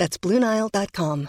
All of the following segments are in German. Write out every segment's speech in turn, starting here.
That's BlueNile.com.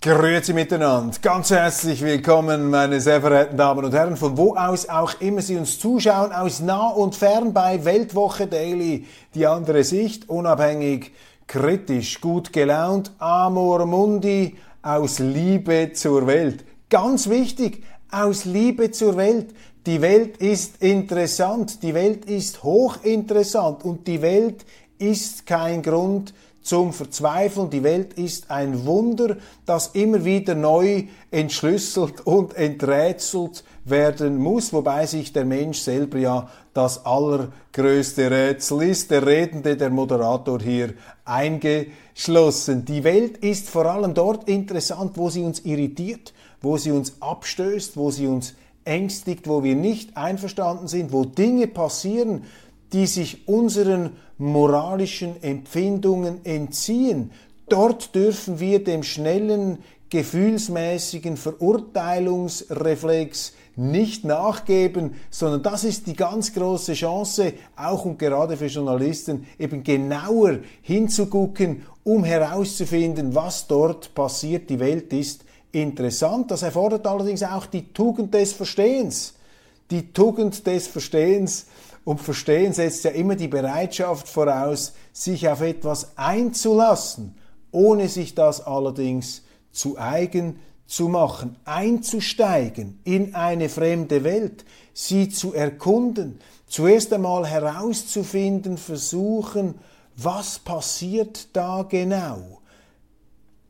Grüezi miteinander. Ganz herzlich willkommen, meine sehr verehrten Damen und Herren, von wo aus auch immer Sie uns zuschauen, aus nah und fern bei Weltwoche Daily, die andere Sicht, unabhängig, kritisch, gut gelaunt, Amor Mundi, aus Liebe zur Welt. Ganz wichtig, aus Liebe zur Welt. Die Welt ist interessant, die Welt ist hochinteressant und die Welt ist kein Grund zum Verzweifeln. Die Welt ist ein Wunder, das immer wieder neu entschlüsselt und enträtselt werden muss, wobei sich der Mensch selber ja das allergrößte Rätsel ist, der Redende, der Moderator hier eingeschlossen. Die Welt ist vor allem dort interessant, wo sie uns irritiert, wo sie uns abstößt, wo sie uns ängstigt, wo wir nicht einverstanden sind, wo Dinge passieren, die sich unseren moralischen Empfindungen entziehen. Dort dürfen wir dem schnellen, gefühlsmäßigen Verurteilungsreflex nicht nachgeben, sondern das ist die ganz große Chance, auch und gerade für Journalisten, eben genauer hinzugucken, um herauszufinden, was dort passiert. Die Welt ist interessant. Das erfordert allerdings auch die Tugend des Verstehens. Die Tugend des Verstehens und Verstehen setzt ja immer die Bereitschaft voraus, sich auf etwas einzulassen, ohne sich das allerdings zu eigen zu machen, einzusteigen in eine fremde Welt, sie zu erkunden, zuerst einmal herauszufinden, versuchen, was passiert da genau?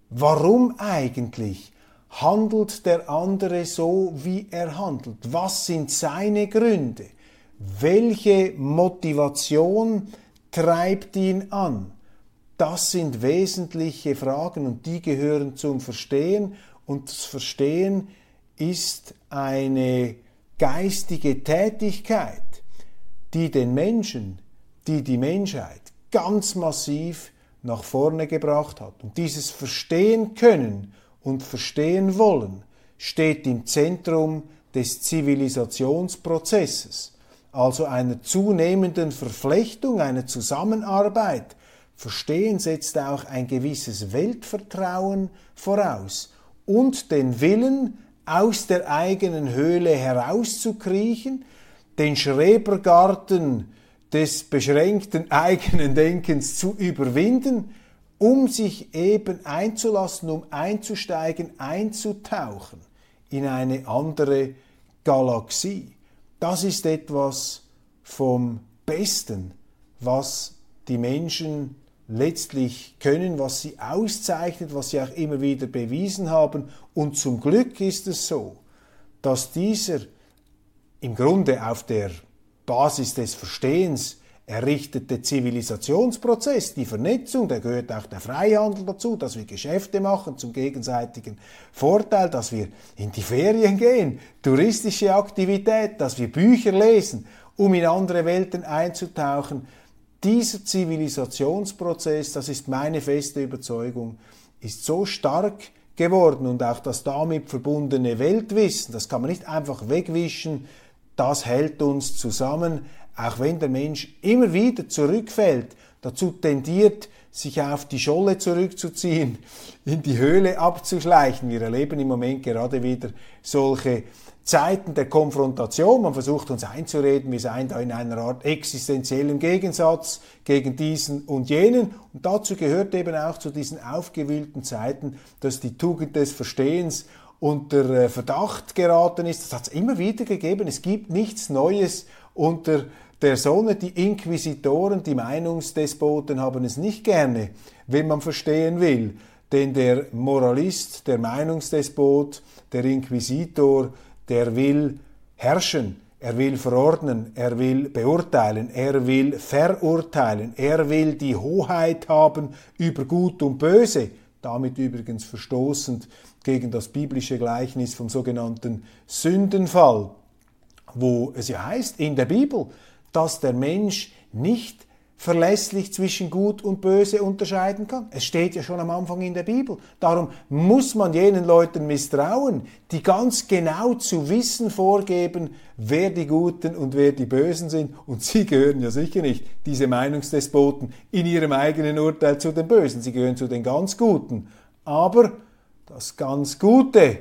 Warum eigentlich handelt der andere so, wie er handelt? Was sind seine Gründe? Welche Motivation treibt ihn an? Das sind wesentliche Fragen und die gehören zum Verstehen und das Verstehen ist eine geistige Tätigkeit, die den Menschen, die die Menschheit ganz massiv nach vorne gebracht hat. Und dieses Verstehen können und verstehen wollen steht im Zentrum des Zivilisationsprozesses also einer zunehmenden Verflechtung, einer Zusammenarbeit. Verstehen setzt auch ein gewisses Weltvertrauen voraus und den Willen, aus der eigenen Höhle herauszukriechen, den Schrebergarten des beschränkten eigenen Denkens zu überwinden, um sich eben einzulassen, um einzusteigen, einzutauchen in eine andere Galaxie. Das ist etwas vom Besten, was die Menschen letztlich können, was sie auszeichnet, was sie auch immer wieder bewiesen haben. Und zum Glück ist es so, dass dieser im Grunde auf der Basis des Verstehens errichtete Zivilisationsprozess, die Vernetzung, da gehört auch der Freihandel dazu, dass wir Geschäfte machen zum gegenseitigen Vorteil, dass wir in die Ferien gehen, touristische Aktivität, dass wir Bücher lesen, um in andere Welten einzutauchen. Dieser Zivilisationsprozess, das ist meine feste Überzeugung, ist so stark geworden und auch das damit verbundene Weltwissen, das kann man nicht einfach wegwischen, das hält uns zusammen, auch wenn der Mensch immer wieder zurückfällt, dazu tendiert, sich auf die Scholle zurückzuziehen, in die Höhle abzuschleichen. Wir erleben im Moment gerade wieder solche Zeiten der Konfrontation. Man versucht uns einzureden, wir seien da in einer Art existenziellem Gegensatz gegen diesen und jenen. Und dazu gehört eben auch zu diesen aufgewühlten Zeiten, dass die Tugend des Verstehens unter äh, Verdacht geraten ist. Das hat es immer wieder gegeben. Es gibt nichts Neues unter der Sonne. Die Inquisitoren, die Meinungsdespoten haben es nicht gerne, wenn man verstehen will. Denn der Moralist, der Meinungsdespot, der Inquisitor, der will herrschen. er will verordnen, er will beurteilen, er will verurteilen, er will die Hoheit haben über Gut und Böse, damit übrigens verstoßend gegen das biblische Gleichnis vom sogenannten Sündenfall, wo es ja heißt in der Bibel, dass der Mensch nicht verlässlich zwischen Gut und Böse unterscheiden kann. Es steht ja schon am Anfang in der Bibel. Darum muss man jenen Leuten misstrauen, die ganz genau zu wissen vorgeben, wer die Guten und wer die Bösen sind. Und sie gehören ja sicher nicht, diese Meinungsdespoten, in ihrem eigenen Urteil zu den Bösen. Sie gehören zu den ganz Guten. Aber das ganz Gute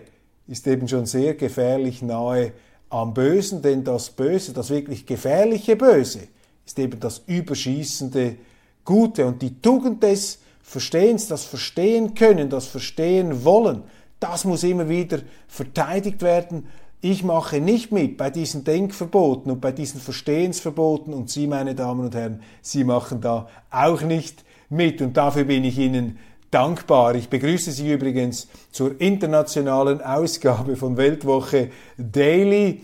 ist eben schon sehr gefährlich nahe am Bösen, denn das Böse, das wirklich gefährliche Böse, ist eben das überschießende Gute. Und die Tugend des Verstehens, das Verstehen können, das Verstehen wollen, das muss immer wieder verteidigt werden. Ich mache nicht mit bei diesen Denkverboten und bei diesen Verstehensverboten und Sie, meine Damen und Herren, Sie machen da auch nicht mit und dafür bin ich Ihnen dankbar. Ich begrüße Sie übrigens zur internationalen Ausgabe von Weltwoche Daily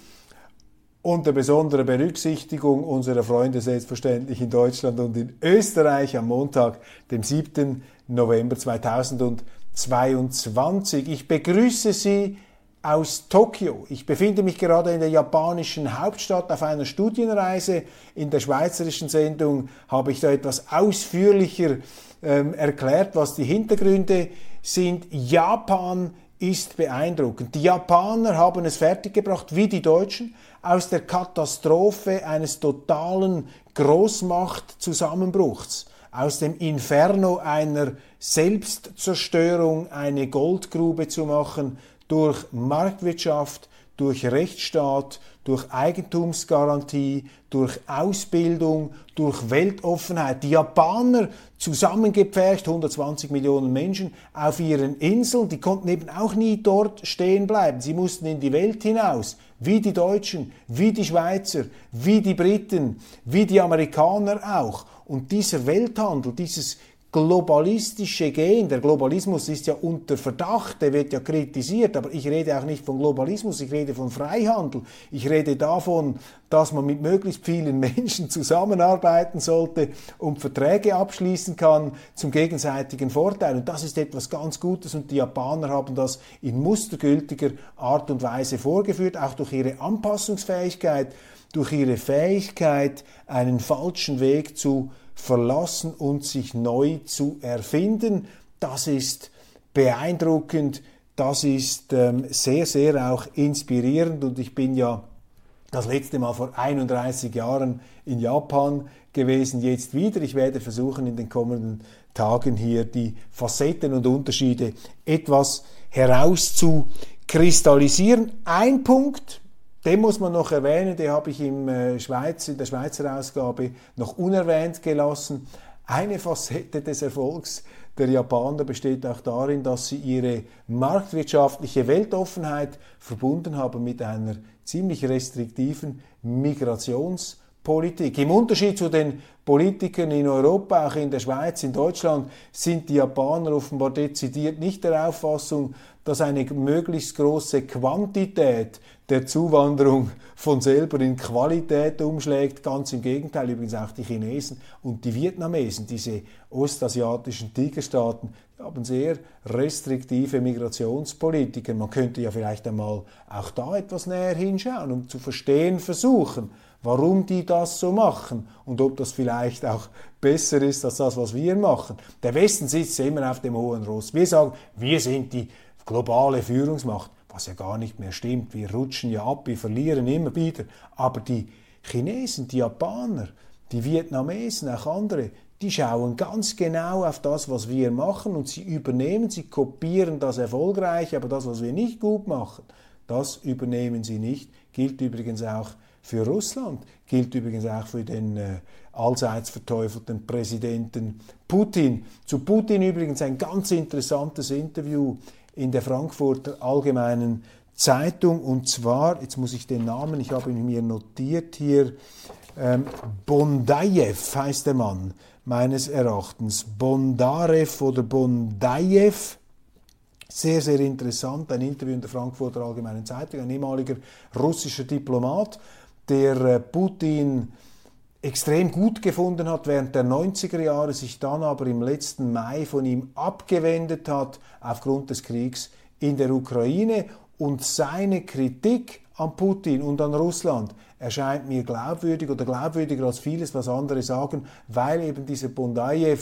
unter besonderer Berücksichtigung unserer Freunde selbstverständlich in Deutschland und in Österreich am Montag, dem 7. November 2022. Ich begrüße Sie aus Tokio. Ich befinde mich gerade in der japanischen Hauptstadt auf einer Studienreise. In der schweizerischen Sendung habe ich da etwas ausführlicher ähm, erklärt, was die Hintergründe sind. Japan ist beeindruckend. Die Japaner haben es fertiggebracht, wie die Deutschen, aus der Katastrophe eines totalen Großmachtzusammenbruchs, aus dem Inferno einer Selbstzerstörung eine Goldgrube zu machen durch Marktwirtschaft, durch Rechtsstaat, durch Eigentumsgarantie, durch Ausbildung, durch Weltoffenheit. Die Japaner zusammengepfercht, 120 Millionen Menschen auf ihren Inseln, die konnten eben auch nie dort stehen bleiben. Sie mussten in die Welt hinaus, wie die Deutschen, wie die Schweizer, wie die Briten, wie die Amerikaner auch. Und dieser Welthandel, dieses globalistische Gehen, der Globalismus ist ja unter Verdacht, der wird ja kritisiert, aber ich rede auch nicht von Globalismus, ich rede von Freihandel. Ich rede davon, dass man mit möglichst vielen Menschen zusammenarbeiten sollte und Verträge abschließen kann zum gegenseitigen Vorteil. Und das ist etwas ganz Gutes und die Japaner haben das in mustergültiger Art und Weise vorgeführt, auch durch ihre Anpassungsfähigkeit, durch ihre Fähigkeit, einen falschen Weg zu verlassen und sich neu zu erfinden. Das ist beeindruckend, das ist ähm, sehr, sehr auch inspirierend und ich bin ja das letzte Mal vor 31 Jahren in Japan gewesen, jetzt wieder. Ich werde versuchen, in den kommenden Tagen hier die Facetten und Unterschiede etwas herauszukristallisieren. Ein Punkt, den muss man noch erwähnen, den habe ich im äh, Schweiz, in der Schweizer Ausgabe noch unerwähnt gelassen. Eine Facette des Erfolgs der Japaner besteht auch darin, dass sie ihre marktwirtschaftliche Weltoffenheit verbunden haben mit einer ziemlich restriktiven Migrationspolitik. Im Unterschied zu den Politikern in Europa, auch in der Schweiz, in Deutschland, sind die Japaner offenbar dezidiert nicht der Auffassung, dass eine möglichst große Quantität der Zuwanderung von selber in Qualität umschlägt. Ganz im Gegenteil, übrigens auch die Chinesen und die Vietnamesen, diese ostasiatischen Tigerstaaten, haben sehr restriktive Migrationspolitiken. Man könnte ja vielleicht einmal auch da etwas näher hinschauen, um zu verstehen versuchen, warum die das so machen und ob das vielleicht auch besser ist als das, was wir machen. Der Westen sitzt immer auf dem hohen Ross. Wir sagen, wir sind die globale Führungsmacht, was ja gar nicht mehr stimmt. Wir rutschen ja ab, wir verlieren immer wieder. Aber die Chinesen, die Japaner, die Vietnamesen, auch andere, die schauen ganz genau auf das, was wir machen und sie übernehmen, sie kopieren das erfolgreich, aber das, was wir nicht gut machen, das übernehmen sie nicht. Gilt übrigens auch für Russland, gilt übrigens auch für den äh, allseits verteufelten Präsidenten Putin. Zu Putin übrigens ein ganz interessantes Interview in der Frankfurter Allgemeinen Zeitung und zwar, jetzt muss ich den Namen, ich habe ihn mir notiert hier, ähm, Bondajew heißt der Mann meines Erachtens. Bondarev oder Bondajew, sehr, sehr interessant, ein Interview in der Frankfurter Allgemeinen Zeitung, ein ehemaliger russischer Diplomat, der äh, Putin extrem gut gefunden hat während der 90er Jahre, sich dann aber im letzten Mai von ihm abgewendet hat aufgrund des Kriegs in der Ukraine. Und seine Kritik an Putin und an Russland erscheint mir glaubwürdig oder glaubwürdiger als vieles, was andere sagen, weil eben dieser Bondajew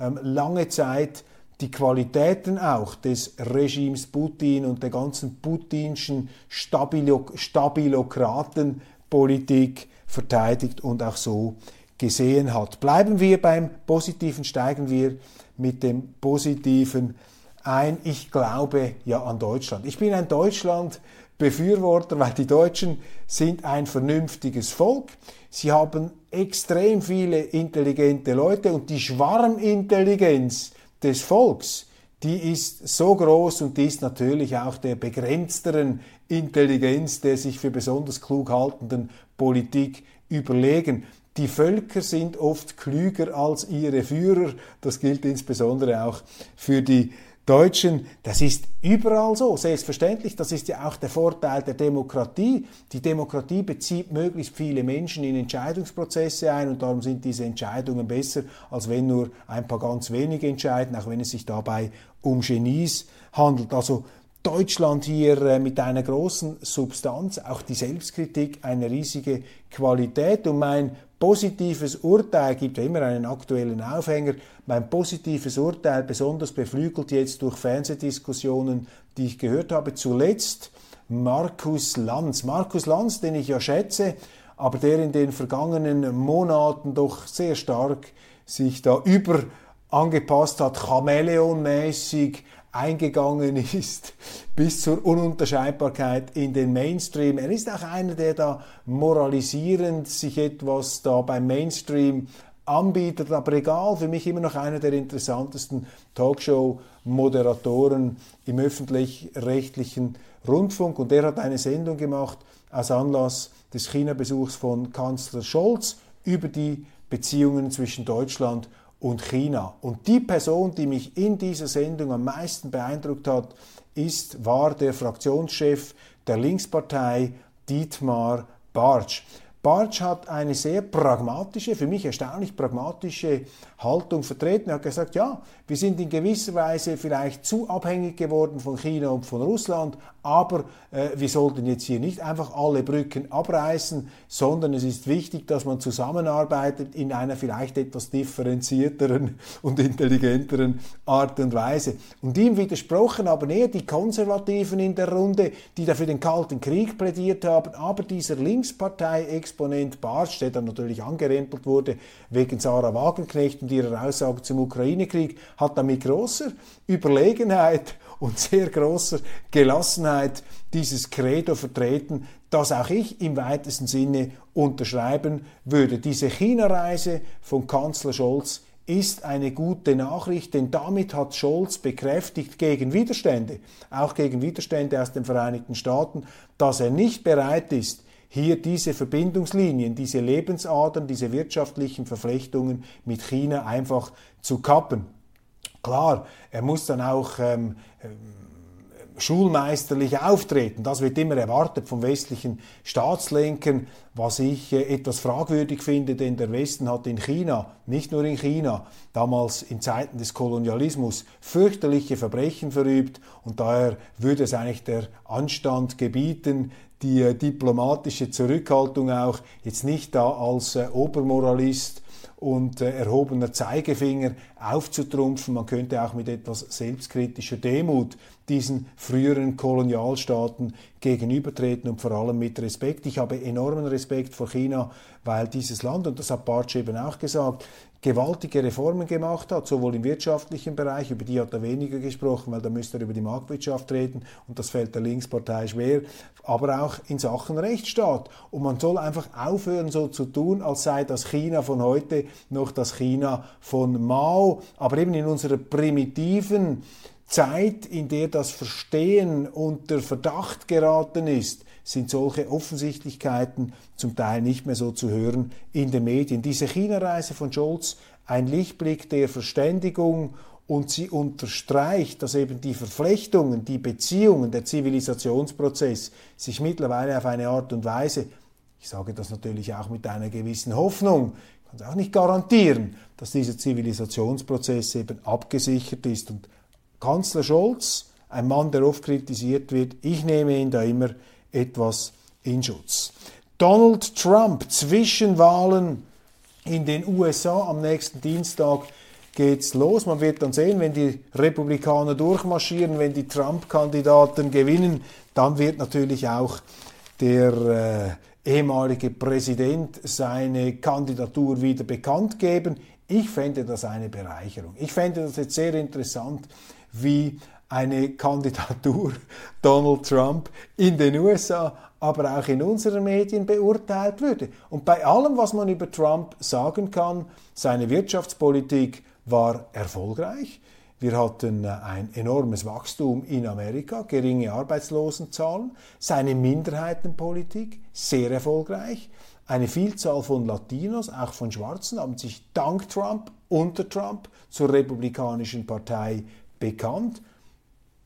ähm, lange Zeit die Qualitäten auch des Regimes Putin und der ganzen putinschen Stabilo Stabilokratenpolitik verteidigt und auch so gesehen hat. Bleiben wir beim Positiven, steigen wir mit dem Positiven ein. Ich glaube ja an Deutschland. Ich bin ein Deutschland-Befürworter, weil die Deutschen sind ein vernünftiges Volk. Sie haben extrem viele intelligente Leute und die Schwarmintelligenz des Volks, die ist so groß und die ist natürlich auch der begrenzteren Intelligenz der sich für besonders klug haltenden Politik überlegen. Die Völker sind oft klüger als ihre Führer. Das gilt insbesondere auch für die Deutschen, das ist überall so, selbstverständlich. Das ist ja auch der Vorteil der Demokratie. Die Demokratie bezieht möglichst viele Menschen in Entscheidungsprozesse ein und darum sind diese Entscheidungen besser, als wenn nur ein paar ganz wenige entscheiden, auch wenn es sich dabei um Genies handelt. Also Deutschland hier äh, mit einer großen Substanz, auch die Selbstkritik eine riesige Qualität und mein positives Urteil gibt ja immer einen aktuellen Aufhänger. Mein positives Urteil, besonders beflügelt jetzt durch Fernsehdiskussionen, die ich gehört habe, zuletzt Markus Lanz. Markus Lanz, den ich ja schätze, aber der in den vergangenen Monaten doch sehr stark sich da über angepasst hat, Chamäleonmäßig eingegangen ist bis zur Ununterscheidbarkeit in den Mainstream. Er ist auch einer, der da moralisierend sich etwas da beim Mainstream anbietet, aber egal, für mich immer noch einer der interessantesten Talkshow-Moderatoren im öffentlich-rechtlichen Rundfunk und der hat eine Sendung gemacht aus Anlass des China-Besuchs von Kanzler Scholz über die Beziehungen zwischen Deutschland und und China. Und die Person, die mich in dieser Sendung am meisten beeindruckt hat, ist, war der Fraktionschef der Linkspartei Dietmar Bartsch. Bartsch hat eine sehr pragmatische, für mich erstaunlich pragmatische Haltung vertreten. Er hat gesagt, ja, wir sind in gewisser Weise vielleicht zu abhängig geworden von China und von Russland, aber äh, wir sollten jetzt hier nicht einfach alle Brücken abreißen, sondern es ist wichtig, dass man zusammenarbeitet in einer vielleicht etwas differenzierteren und intelligenteren Art und Weise. Und ihm widersprochen aber eher die Konservativen in der Runde, die dafür den Kalten Krieg plädiert haben, aber dieser Linkspartei-Exponent Bartsch, der dann natürlich angerempelt wurde wegen Sarah Wagenknecht und ihrer Aussage zum Ukraine-Krieg, hat dann mit großer Überlegenheit und sehr großer Gelassenheit dieses Credo vertreten, das auch ich im weitesten Sinne unterschreiben würde. Diese China-Reise von Kanzler Scholz ist eine gute Nachricht, denn damit hat Scholz bekräftigt gegen Widerstände, auch gegen Widerstände aus den Vereinigten Staaten, dass er nicht bereit ist, hier diese Verbindungslinien, diese Lebensadern, diese wirtschaftlichen Verflechtungen mit China einfach zu kappen. Klar, er muss dann auch ähm, ähm, schulmeisterlich auftreten. Das wird immer erwartet vom westlichen Staatslenkern, was ich äh, etwas fragwürdig finde, denn der Westen hat in China, nicht nur in China, damals in Zeiten des Kolonialismus fürchterliche Verbrechen verübt und daher würde es eigentlich der Anstand gebieten, die äh, diplomatische Zurückhaltung auch jetzt nicht da als äh, Obermoralist und äh, erhobener Zeigefinger aufzutrumpfen. Man könnte auch mit etwas selbstkritischer Demut diesen früheren Kolonialstaaten gegenübertreten und vor allem mit Respekt. Ich habe enormen Respekt vor China, weil dieses Land, und das hat Bartsch eben auch gesagt, gewaltige Reformen gemacht hat, sowohl im wirtschaftlichen Bereich, über die hat er weniger gesprochen, weil da müsste er über die Marktwirtschaft reden und das fällt der Linkspartei schwer, aber auch in Sachen Rechtsstaat. Und man soll einfach aufhören, so zu tun, als sei das China von heute noch das China von Mao, aber eben in unserer primitiven Zeit, in der das Verstehen unter Verdacht geraten ist, sind solche Offensichtlichkeiten zum Teil nicht mehr so zu hören in den Medien. Diese China-Reise von Scholz, ein Lichtblick der Verständigung und sie unterstreicht, dass eben die Verflechtungen, die Beziehungen, der Zivilisationsprozess sich mittlerweile auf eine Art und Weise Ich sage das natürlich auch mit einer gewissen Hoffnung. Ich kann es auch nicht garantieren, dass dieser Zivilisationsprozess eben abgesichert ist. Und Kanzler Scholz, ein Mann, der oft kritisiert wird, ich nehme ihn da immer etwas in Schutz. Donald Trump, Zwischenwahlen in den USA am nächsten Dienstag geht's los. Man wird dann sehen, wenn die Republikaner durchmarschieren, wenn die Trump-Kandidaten gewinnen, dann wird natürlich auch der äh, ehemalige Präsident seine Kandidatur wieder bekannt geben. Ich fände das eine Bereicherung. Ich fände das jetzt sehr interessant, wie eine Kandidatur Donald Trump in den USA, aber auch in unseren Medien beurteilt würde. Und bei allem, was man über Trump sagen kann, seine Wirtschaftspolitik war erfolgreich. Wir hatten äh, ein enormes Wachstum in Amerika, geringe Arbeitslosenzahlen, seine Minderheitenpolitik sehr erfolgreich. Eine Vielzahl von Latinos, auch von Schwarzen, haben sich dank Trump, unter Trump, zur Republikanischen Partei bekannt.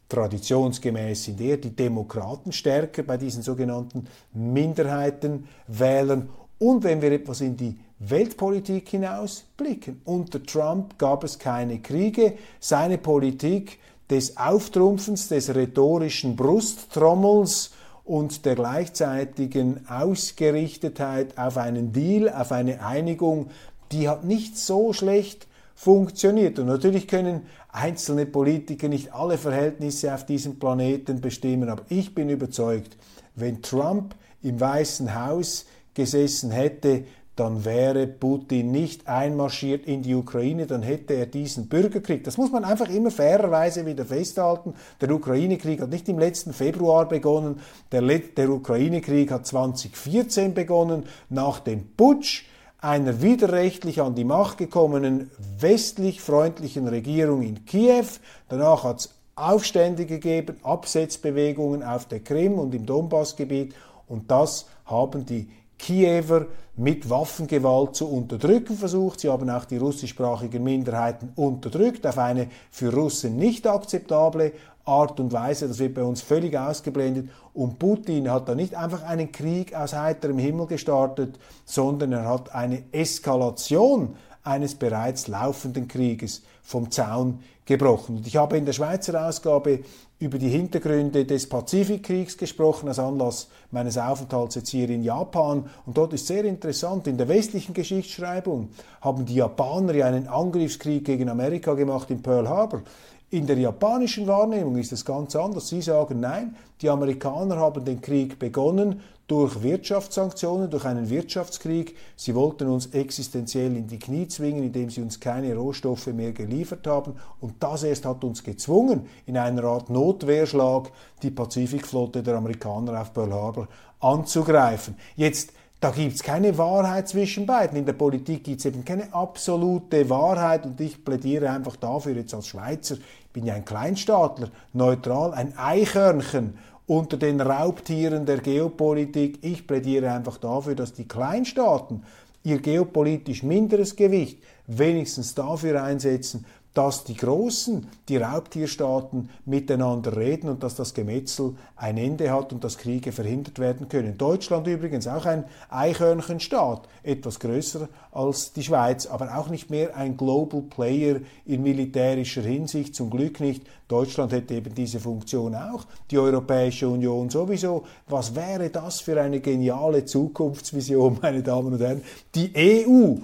Traditionsgemäß sind eher die Demokraten stärker bei diesen sogenannten Minderheitenwählern. Und wenn wir etwas in die Weltpolitik hinausblicken. Unter Trump gab es keine Kriege. Seine Politik des Auftrumpfens, des rhetorischen Brusttrommels und der gleichzeitigen Ausgerichtetheit auf einen Deal, auf eine Einigung, die hat nicht so schlecht funktioniert. Und natürlich können einzelne Politiker nicht alle Verhältnisse auf diesem Planeten bestimmen, aber ich bin überzeugt, wenn Trump im Weißen Haus gesessen hätte, dann wäre Putin nicht einmarschiert in die Ukraine, dann hätte er diesen Bürgerkrieg. Das muss man einfach immer fairerweise wieder festhalten. Der Ukraine-Krieg hat nicht im letzten Februar begonnen, der, der Ukraine-Krieg hat 2014 begonnen, nach dem Putsch einer widerrechtlich an die Macht gekommenen westlich freundlichen Regierung in Kiew. Danach hat es Aufstände gegeben, Absetzbewegungen auf der Krim und im Donbassgebiet und das haben die Kiewer mit Waffengewalt zu unterdrücken versucht. Sie haben auch die russischsprachigen Minderheiten unterdrückt auf eine für Russen nicht akzeptable Art und Weise. Das wird bei uns völlig ausgeblendet. Und Putin hat da nicht einfach einen Krieg aus heiterem Himmel gestartet, sondern er hat eine Eskalation eines bereits laufenden Krieges vom Zaun gebrochen. Und ich habe in der Schweizer Ausgabe über die Hintergründe des Pazifikkriegs gesprochen, als Anlass meines Aufenthalts jetzt hier in Japan. Und dort ist sehr interessant, in der westlichen Geschichtsschreibung haben die Japaner ja einen Angriffskrieg gegen Amerika gemacht in Pearl Harbor. In der japanischen Wahrnehmung ist es ganz anders. Sie sagen, nein, die Amerikaner haben den Krieg begonnen durch Wirtschaftssanktionen, durch einen Wirtschaftskrieg. Sie wollten uns existenziell in die Knie zwingen, indem sie uns keine Rohstoffe mehr geliefert haben. Und das erst hat uns gezwungen, in einer Art Notwehrschlag die Pazifikflotte der Amerikaner auf Pearl Harbor anzugreifen. Jetzt da gibt es keine Wahrheit zwischen beiden. In der Politik gibt es eben keine absolute Wahrheit und ich plädiere einfach dafür jetzt als Schweizer, ich bin ja ein Kleinstaatler, neutral, ein Eichhörnchen unter den Raubtieren der Geopolitik. Ich plädiere einfach dafür, dass die Kleinstaaten ihr geopolitisch minderes Gewicht wenigstens dafür einsetzen, dass die Großen, die Raubtierstaaten miteinander reden und dass das Gemetzel ein Ende hat und dass Kriege verhindert werden können. Deutschland übrigens auch ein Eichhörnchenstaat, etwas größer als die Schweiz, aber auch nicht mehr ein Global Player in militärischer Hinsicht, zum Glück nicht. Deutschland hätte eben diese Funktion auch, die Europäische Union sowieso. Was wäre das für eine geniale Zukunftsvision, meine Damen und Herren? Die EU,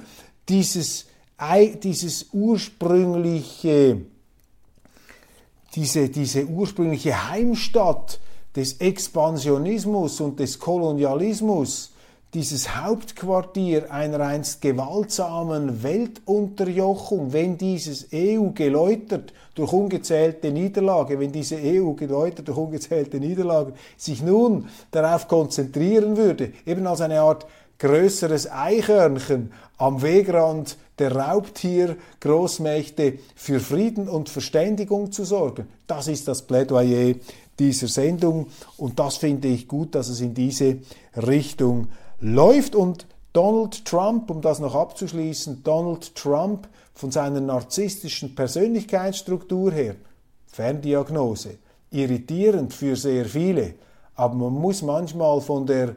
dieses dieses ursprüngliche, diese, diese ursprüngliche Heimstatt des Expansionismus und des Kolonialismus, dieses Hauptquartier einer einst gewaltsamen Weltunterjochung, wenn dieses EU geläutert durch ungezählte Niederlage, wenn diese EU geläutert durch ungezählte Niederlagen sich nun darauf konzentrieren würde, eben als eine Art größeres Eichhörnchen am Wegrand der Raubtier-Großmächte für Frieden und Verständigung zu sorgen. Das ist das Plädoyer dieser Sendung und das finde ich gut, dass es in diese Richtung läuft und Donald Trump, um das noch abzuschließen, Donald Trump von seiner narzisstischen Persönlichkeitsstruktur her, Ferndiagnose, irritierend für sehr viele, aber man muss manchmal von der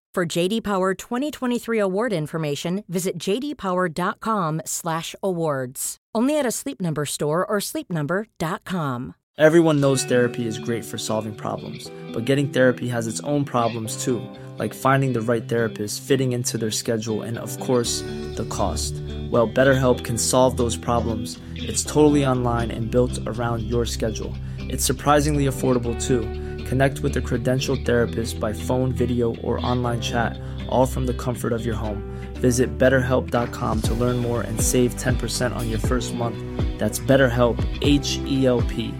For JD Power 2023 award information, visit jdpower.com/awards. Only at a Sleep Number store or sleepnumber.com. Everyone knows therapy is great for solving problems, but getting therapy has its own problems too, like finding the right therapist, fitting into their schedule, and of course, the cost. Well, BetterHelp can solve those problems. It's totally online and built around your schedule. It's surprisingly affordable too. Connect with a credentialed therapist by phone, video, or online chat, all from the comfort of your home. Visit betterhelp.com to learn more and save 10% on your first month. That's BetterHelp, H E L P.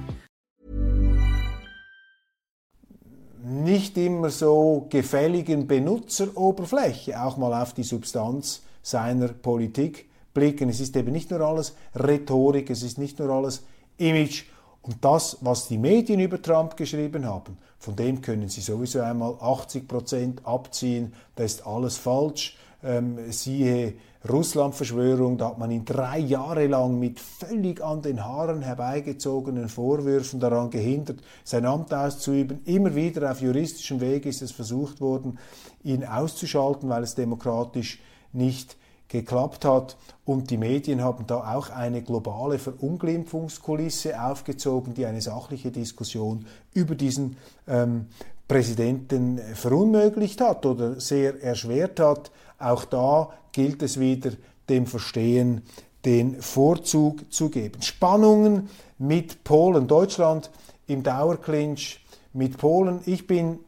Nicht immer so gefälligen Benutzeroberfläche, auch mal auf die Substanz seiner Politik blicken. Es ist eben nicht nur alles Rhetorik, es ist nicht nur alles Image. Und das, was die Medien über Trump geschrieben haben, von dem können sie sowieso einmal 80 Prozent abziehen. Da ist alles falsch. Ähm, siehe Russland-Verschwörung, da hat man ihn drei Jahre lang mit völlig an den Haaren herbeigezogenen Vorwürfen daran gehindert, sein Amt auszuüben. Immer wieder auf juristischem Weg ist es versucht worden, ihn auszuschalten, weil es demokratisch nicht geklappt hat. Und die Medien haben da auch eine globale Verunglimpfungskulisse aufgezogen, die eine sachliche Diskussion über diesen ähm, Präsidenten verunmöglicht hat oder sehr erschwert hat. Auch da gilt es wieder, dem Verstehen den Vorzug zu geben. Spannungen mit Polen, Deutschland im Dauerclinch mit Polen. Ich bin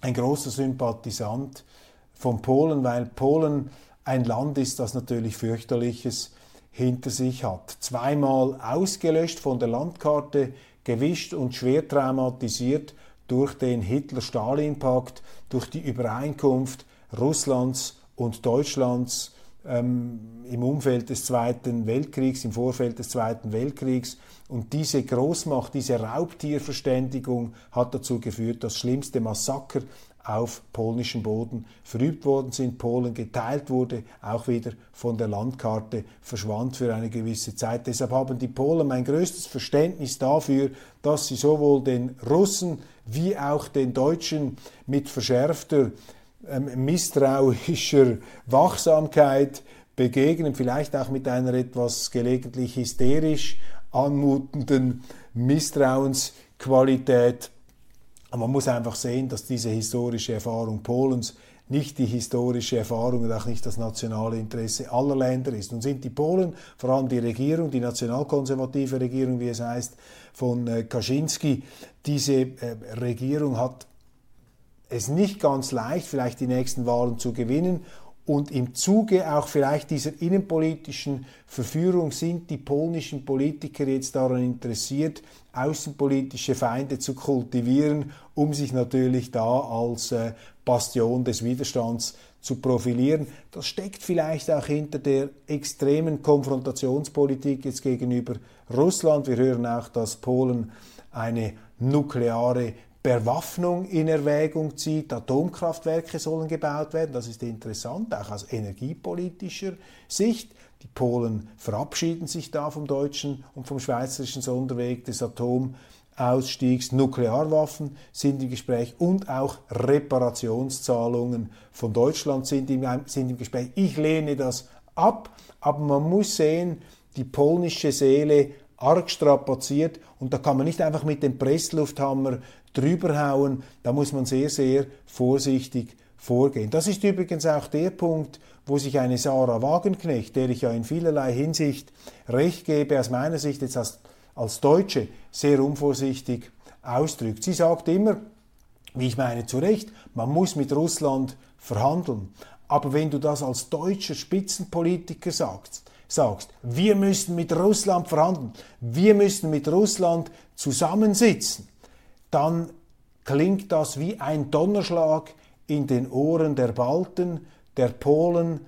ein großer Sympathisant von Polen, weil Polen ein Land ist, das natürlich fürchterliches hinter sich hat. Zweimal ausgelöscht von der Landkarte, gewischt und schwer traumatisiert durch den Hitler-Stalin-Pakt, durch die Übereinkunft Russlands und Deutschlands ähm, im Umfeld des Zweiten Weltkriegs, im Vorfeld des Zweiten Weltkriegs. Und diese Großmacht, diese Raubtierverständigung hat dazu geführt, dass schlimmste Massaker auf polnischem Boden verübt worden sind, Polen geteilt wurde, auch wieder von der Landkarte verschwand für eine gewisse Zeit. Deshalb haben die Polen mein größtes Verständnis dafür, dass sie sowohl den Russen wie auch den Deutschen mit verschärfter ähm, misstrauischer Wachsamkeit begegnen, vielleicht auch mit einer etwas gelegentlich hysterisch anmutenden Misstrauensqualität. Aber man muss einfach sehen, dass diese historische Erfahrung Polens nicht die historische Erfahrung und auch nicht das nationale Interesse aller Länder ist. Nun sind die Polen, vor allem die Regierung, die nationalkonservative Regierung, wie es heißt, von äh, Kaczynski, diese äh, Regierung hat es nicht ganz leicht, vielleicht die nächsten Wahlen zu gewinnen. Und im Zuge auch vielleicht dieser innenpolitischen Verführung sind die polnischen Politiker jetzt daran interessiert, außenpolitische Feinde zu kultivieren, um sich natürlich da als äh, Bastion des Widerstands zu profilieren. Das steckt vielleicht auch hinter der extremen Konfrontationspolitik jetzt gegenüber Russland. Wir hören auch, dass Polen eine nukleare Bewaffnung in Erwägung zieht. Atomkraftwerke sollen gebaut werden. Das ist interessant, auch aus energiepolitischer Sicht. Die Polen verabschieden sich da vom deutschen und vom schweizerischen Sonderweg des Atomausstiegs. Nuklearwaffen sind im Gespräch und auch Reparationszahlungen von Deutschland sind im, sind im Gespräch. Ich lehne das ab, aber man muss sehen, die polnische Seele arg strapaziert und da kann man nicht einfach mit dem Presslufthammer drüberhauen, da muss man sehr, sehr vorsichtig vorgehen. Das ist übrigens auch der Punkt, wo sich eine Sarah Wagenknecht, der ich ja in vielerlei Hinsicht recht gebe, aus meiner Sicht jetzt als, als Deutsche sehr unvorsichtig ausdrückt. Sie sagt immer, wie ich meine zu Recht, man muss mit Russland verhandeln. Aber wenn du das als deutscher Spitzenpolitiker sagst, sagst, wir müssen mit Russland verhandeln, wir müssen mit Russland zusammensitzen, dann klingt das wie ein Donnerschlag in den Ohren der Balten, der Polen,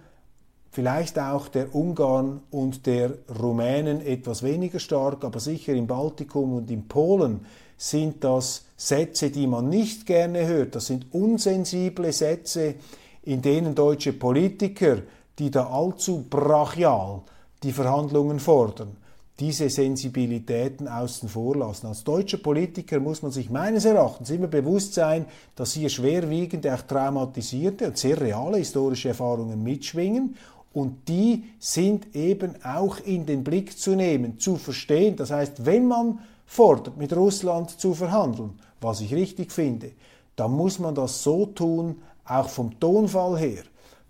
vielleicht auch der Ungarn und der Rumänen etwas weniger stark, aber sicher im Baltikum und in Polen sind das Sätze, die man nicht gerne hört. Das sind unsensible Sätze, in denen deutsche Politiker, die da allzu brachial die Verhandlungen fordern, diese Sensibilitäten außen vor lassen. Als deutscher Politiker muss man sich meines Erachtens immer bewusst sein, dass hier schwerwiegende, auch traumatisierte und sehr reale historische Erfahrungen mitschwingen und die sind eben auch in den Blick zu nehmen, zu verstehen. Das heißt, wenn man fordert, mit Russland zu verhandeln, was ich richtig finde, dann muss man das so tun, auch vom Tonfall her,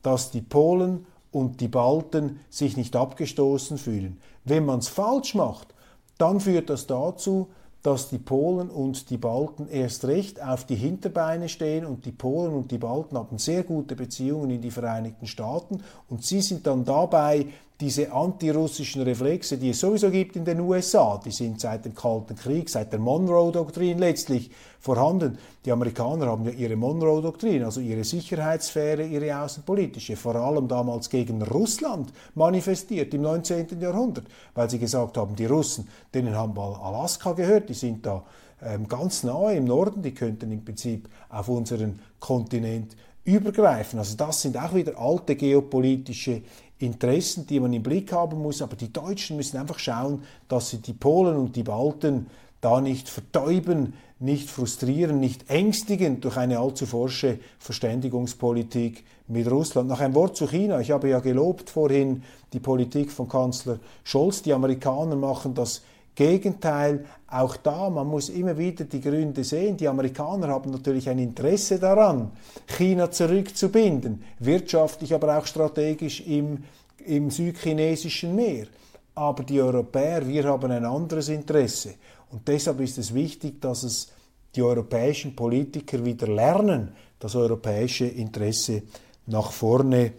dass die Polen und die Balten sich nicht abgestoßen fühlen. Wenn man es falsch macht, dann führt das dazu, dass die Polen und die Balten erst recht auf die Hinterbeine stehen und die Polen und die Balten haben sehr gute Beziehungen in die Vereinigten Staaten und sie sind dann dabei diese antirussischen Reflexe, die es sowieso gibt in den USA, die sind seit dem Kalten Krieg, seit der Monroe-Doktrin letztlich vorhanden. Die Amerikaner haben ja ihre Monroe-Doktrin, also ihre Sicherheitssphäre, ihre außenpolitische, vor allem damals gegen Russland manifestiert im 19. Jahrhundert, weil sie gesagt haben, die Russen, denen haben mal Alaska gehört, die sind da ähm, ganz nahe im Norden, die könnten im Prinzip auf unseren Kontinent übergreifen. Also das sind auch wieder alte geopolitische Interessen, die man im Blick haben muss. Aber die Deutschen müssen einfach schauen, dass sie die Polen und die Balten da nicht vertäuben, nicht frustrieren, nicht ängstigen durch eine allzu forsche Verständigungspolitik mit Russland. Noch ein Wort zu China. Ich habe ja gelobt vorhin die Politik von Kanzler Scholz. Die Amerikaner machen das Gegenteil. Auch da, man muss immer wieder die Gründe sehen. Die Amerikaner haben natürlich ein Interesse daran, China zurückzubinden, wirtschaftlich, aber auch strategisch im, im südchinesischen Meer. Aber die Europäer, wir haben ein anderes Interesse. Und deshalb ist es wichtig, dass es die europäischen Politiker wieder lernen, das europäische Interesse nach vorne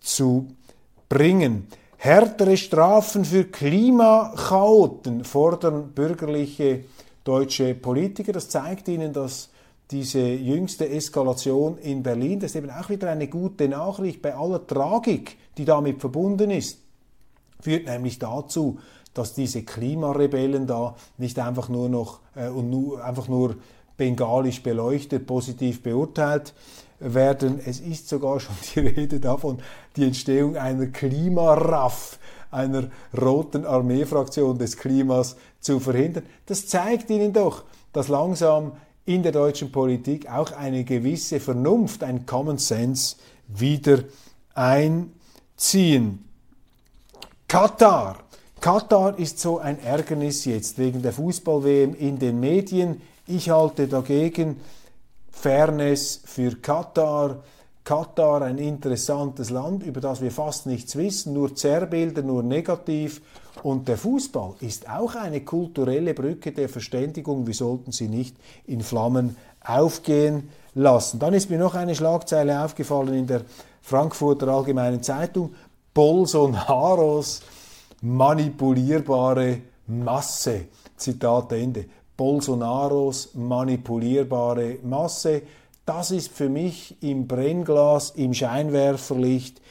zu bringen. Härtere Strafen für Klimachaoten fordern bürgerliche deutsche Politiker. Das zeigt ihnen, dass diese jüngste Eskalation in Berlin, das ist eben auch wieder eine gute Nachricht bei aller Tragik, die damit verbunden ist, führt nämlich dazu, dass diese Klimarebellen da nicht einfach nur noch äh, und nur, einfach nur bengalisch beleuchtet, positiv beurteilt werden. Es ist sogar schon die Rede davon, die Entstehung einer Klimaraff, einer roten Armeefraktion des Klimas zu verhindern. Das zeigt Ihnen doch, dass langsam in der deutschen Politik auch eine gewisse Vernunft, ein Common Sense wieder einziehen. Katar. Katar ist so ein Ärgernis jetzt wegen der Fußball-WM in den Medien. Ich halte dagegen Fairness für Katar. Katar ein interessantes Land, über das wir fast nichts wissen, nur Zerrbilder, nur negativ. Und der Fußball ist auch eine kulturelle Brücke der Verständigung. Wir sollten sie nicht in Flammen aufgehen lassen. Dann ist mir noch eine Schlagzeile aufgefallen in der Frankfurter Allgemeinen Zeitung. Bolsonaros manipulierbare Masse. Zitat Ende. Bolsonaros manipulierbare Masse. Das ist für mich im Brennglas, im Scheinwerferlicht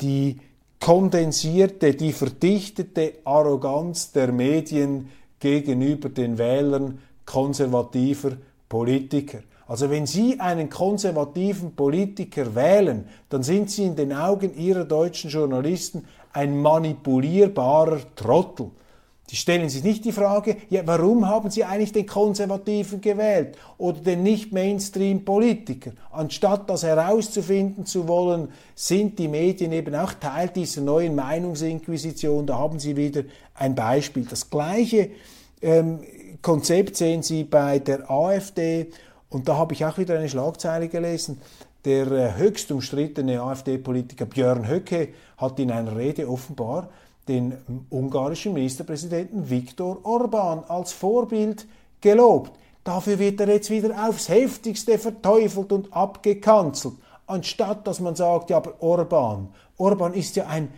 die kondensierte, die verdichtete Arroganz der Medien gegenüber den Wählern konservativer Politiker. Also wenn Sie einen konservativen Politiker wählen, dann sind Sie in den Augen Ihrer deutschen Journalisten ein manipulierbarer Trottel. Die stellen sich nicht die Frage, ja, warum haben sie eigentlich den Konservativen gewählt oder den Nicht-Mainstream-Politiker? Anstatt das herauszufinden zu wollen, sind die Medien eben auch Teil dieser neuen Meinungsinquisition. Da haben Sie wieder ein Beispiel. Das gleiche ähm, Konzept sehen Sie bei der AfD und da habe ich auch wieder eine Schlagzeile gelesen. Der äh, höchst umstrittene AfD-Politiker Björn Höcke hat in einer Rede offenbar den ungarischen Ministerpräsidenten Viktor Orban als Vorbild gelobt. Dafür wird er jetzt wieder aufs heftigste verteufelt und abgekanzelt, anstatt dass man sagt, ja, aber Orban, Orban ist ja ein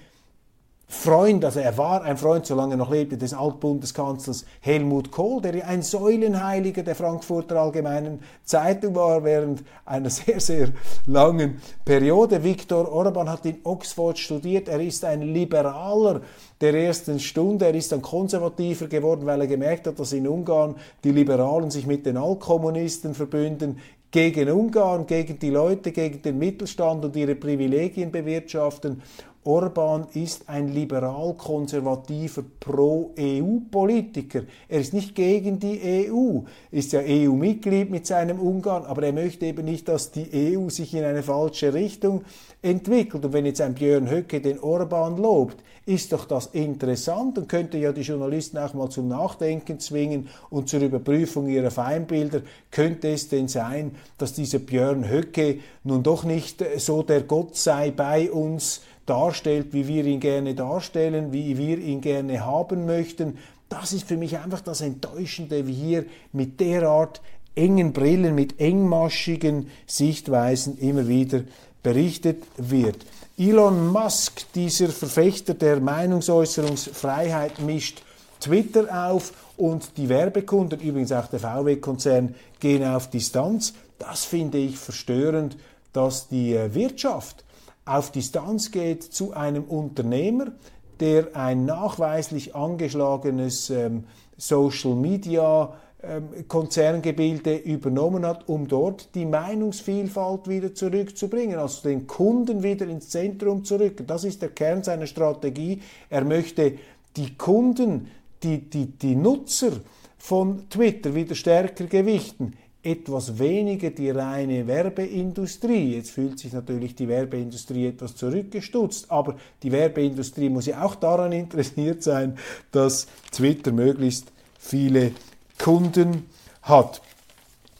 Freund, also er war ein Freund, solange er noch lebte, des Altbundeskanzlers Helmut Kohl, der ein Säulenheiliger der Frankfurter Allgemeinen Zeitung war während einer sehr, sehr langen Periode. Viktor Orban hat in Oxford studiert, er ist ein Liberaler der ersten Stunde, er ist dann konservativer geworden, weil er gemerkt hat, dass in Ungarn die Liberalen sich mit den Altkommunisten verbünden, gegen Ungarn, gegen die Leute, gegen den Mittelstand und ihre Privilegien bewirtschaften. Orban ist ein liberal-konservativer Pro-EU-Politiker. Er ist nicht gegen die EU, ist ja EU-Mitglied mit seinem Ungarn, aber er möchte eben nicht, dass die EU sich in eine falsche Richtung entwickelt. Und wenn jetzt ein Björn Höcke den Orban lobt, ist doch das interessant und könnte ja die Journalisten auch mal zum Nachdenken zwingen und zur Überprüfung ihrer Feindbilder. Könnte es denn sein, dass dieser Björn Höcke nun doch nicht so der Gott sei bei uns darstellt, wie wir ihn gerne darstellen, wie wir ihn gerne haben möchten? Das ist für mich einfach das Enttäuschende, wie hier mit derart engen Brillen, mit engmaschigen Sichtweisen immer wieder berichtet wird. Elon Musk, dieser Verfechter der Meinungsäußerungsfreiheit, mischt Twitter auf und die Werbekunden, übrigens auch der VW-Konzern, gehen auf Distanz. Das finde ich verstörend, dass die äh, Wirtschaft auf Distanz geht zu einem Unternehmer, der ein nachweislich angeschlagenes ähm, Social Media ähm, Konzerngebilde übernommen hat, um dort die Meinungsvielfalt wieder zurückzubringen, also den Kunden wieder ins Zentrum zu rücken. Das ist der Kern seiner Strategie. Er möchte die Kunden, die, die, die Nutzer von Twitter wieder stärker gewichten etwas weniger die reine Werbeindustrie. Jetzt fühlt sich natürlich die Werbeindustrie etwas zurückgestutzt, aber die Werbeindustrie muss ja auch daran interessiert sein, dass Twitter möglichst viele Kunden hat.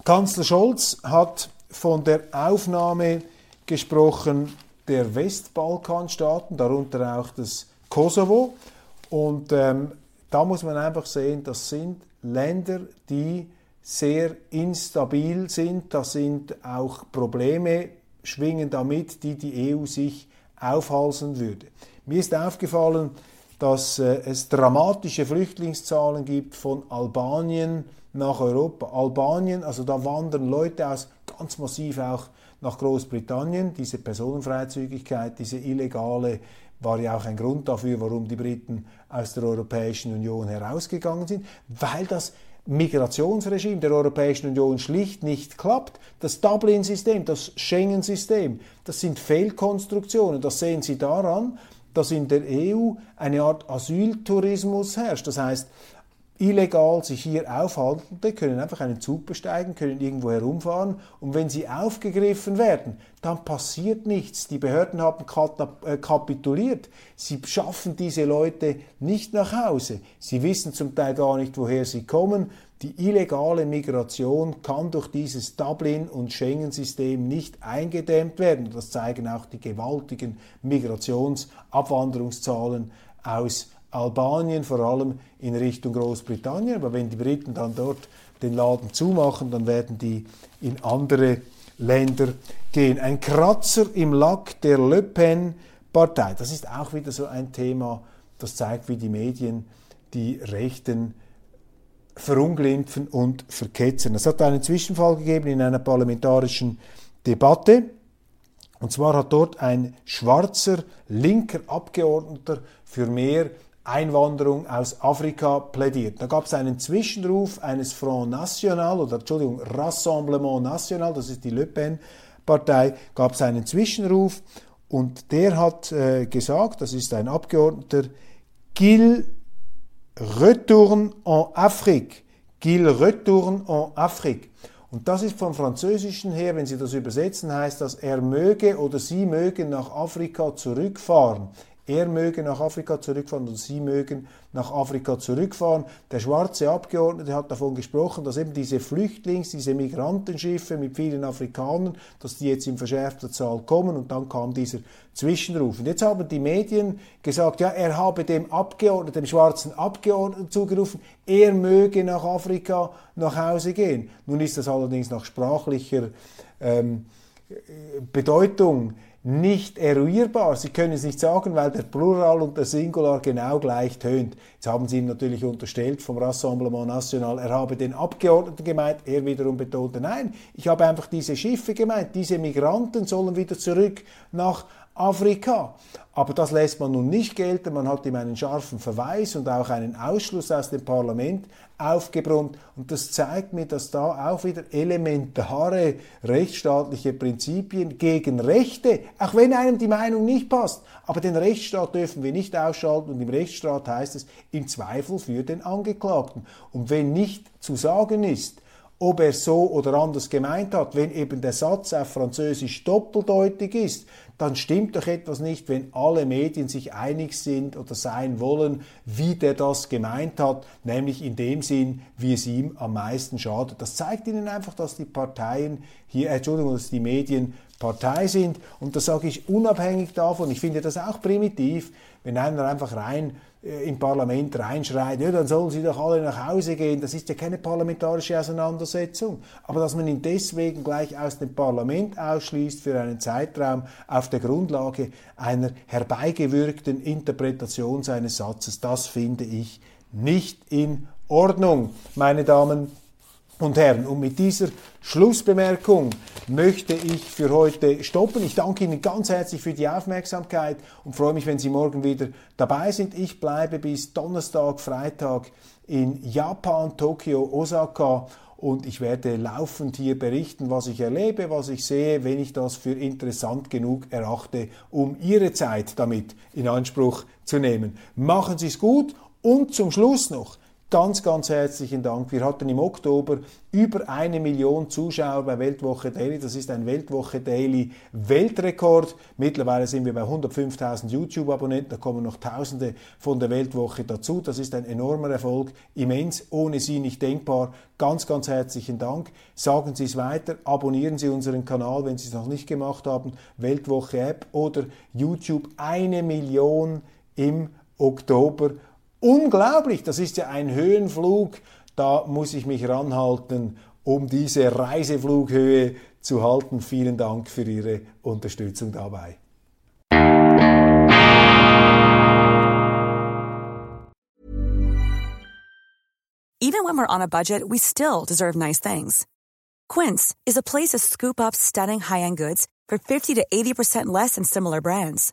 Kanzler Scholz hat von der Aufnahme gesprochen der Westbalkanstaaten, darunter auch das Kosovo. Und ähm, da muss man einfach sehen, das sind Länder, die sehr instabil sind. Da sind auch Probleme schwingen damit, die die EU sich aufhalsen würde. Mir ist aufgefallen, dass äh, es dramatische Flüchtlingszahlen gibt von Albanien nach Europa. Albanien, also da wandern Leute aus ganz massiv auch nach Großbritannien. Diese Personenfreizügigkeit, diese illegale war ja auch ein Grund dafür, warum die Briten aus der Europäischen Union herausgegangen sind, weil das Migrationsregime der Europäischen Union schlicht nicht klappt. Das Dublin-System, das Schengen-System, das sind Fehlkonstruktionen. Das sehen Sie daran, dass in der EU eine Art Asyltourismus herrscht. Das heißt, illegal sich hier aufhaltende können einfach einen Zug besteigen, können irgendwo herumfahren und wenn sie aufgegriffen werden, dann passiert nichts. Die Behörden haben äh, kapituliert. Sie schaffen diese Leute nicht nach Hause. Sie wissen zum Teil gar nicht, woher sie kommen. Die illegale Migration kann durch dieses Dublin- und Schengen-System nicht eingedämmt werden. Das zeigen auch die gewaltigen Migrationsabwanderungszahlen aus Albanien, vor allem in Richtung Großbritannien. Aber wenn die Briten dann dort den Laden zumachen, dann werden die in andere Länder gehen. Ein Kratzer im Lack der Le Pen-Partei. Das ist auch wieder so ein Thema, das zeigt, wie die Medien die Rechten verunglimpfen und verketzen. Es hat einen Zwischenfall gegeben in einer parlamentarischen Debatte. Und zwar hat dort ein schwarzer linker Abgeordneter für mehr Einwanderung aus Afrika plädiert. Da gab es einen Zwischenruf eines Front National oder Entschuldigung, Rassemblement National, das ist die Le Pen-Partei, gab es einen Zwischenruf und der hat äh, gesagt, das ist ein Abgeordneter, qu'il retourne en Afrique, qu'il retourne en Afrique. Und das ist vom Französischen her, wenn Sie das übersetzen, heißt das, er möge oder sie mögen nach Afrika zurückfahren. Er möge nach Afrika zurückfahren oder sie mögen nach Afrika zurückfahren. Der schwarze Abgeordnete hat davon gesprochen, dass eben diese Flüchtlings-, diese Migrantenschiffe mit vielen Afrikanern, dass die jetzt in verschärfter Zahl kommen und dann kam dieser Zwischenruf. Und jetzt haben die Medien gesagt, ja, er habe dem Abgeordneten, dem schwarzen Abgeordneten zugerufen, er möge nach Afrika nach Hause gehen. Nun ist das allerdings nach sprachlicher ähm, Bedeutung nicht eruierbar. Sie können es nicht sagen, weil der Plural und der Singular genau gleich tönt. Jetzt haben Sie ihm natürlich unterstellt vom Rassemblement National, er habe den Abgeordneten gemeint. Er wiederum betonte, nein, ich habe einfach diese Schiffe gemeint. Diese Migranten sollen wieder zurück nach Afrika. Aber das lässt man nun nicht gelten. Man hat ihm einen scharfen Verweis und auch einen Ausschluss aus dem Parlament aufgebrummt. Und das zeigt mir, dass da auch wieder elementare rechtsstaatliche Prinzipien gegen Rechte, auch wenn einem die Meinung nicht passt, aber den Rechtsstaat dürfen wir nicht ausschalten und im Rechtsstaat heißt es im Zweifel für den Angeklagten. Und wenn nicht zu sagen ist, ob er so oder anders gemeint hat, wenn eben der Satz auf Französisch doppeldeutig ist, dann stimmt doch etwas nicht, wenn alle Medien sich einig sind oder sein wollen, wie der das gemeint hat, nämlich in dem Sinn, wie es ihm am meisten schadet. Das zeigt Ihnen einfach, dass die Parteien hier, äh, Entschuldigung, dass die Medien Partei sind. Und das sage ich unabhängig davon. Ich finde das auch primitiv, wenn einer einfach rein im Parlament reinschreit, ja, dann sollen sie doch alle nach Hause gehen. Das ist ja keine parlamentarische Auseinandersetzung. Aber dass man ihn deswegen gleich aus dem Parlament ausschließt für einen Zeitraum auf der Grundlage einer herbeigewirkten Interpretation seines Satzes, das finde ich nicht in Ordnung, meine Damen und Herren. Und mit dieser Schlussbemerkung möchte ich für heute stoppen. Ich danke Ihnen ganz herzlich für die Aufmerksamkeit und freue mich, wenn Sie morgen wieder dabei sind. Ich bleibe bis Donnerstag, Freitag in Japan, Tokio, Osaka und ich werde laufend hier berichten, was ich erlebe, was ich sehe, wenn ich das für interessant genug erachte, um Ihre Zeit damit in Anspruch zu nehmen. Machen Sie es gut und zum Schluss noch Ganz, ganz herzlichen Dank. Wir hatten im Oktober über eine Million Zuschauer bei Weltwoche Daily. Das ist ein Weltwoche Daily Weltrekord. Mittlerweile sind wir bei 105.000 YouTube-Abonnenten. Da kommen noch Tausende von der Weltwoche dazu. Das ist ein enormer Erfolg. Immens. Ohne Sie nicht denkbar. Ganz, ganz herzlichen Dank. Sagen Sie es weiter. Abonnieren Sie unseren Kanal, wenn Sie es noch nicht gemacht haben. Weltwoche App oder YouTube. Eine Million im Oktober. Unglaublich, das ist ja ein Höhenflug. Da muss ich mich ranhalten, um diese Reiseflughöhe zu halten. Vielen Dank für Ihre Unterstützung dabei. Even when we're on a budget, we still deserve nice things. Quince is a place to scoop up stunning high-end goods for 50 to 80% less than similar brands.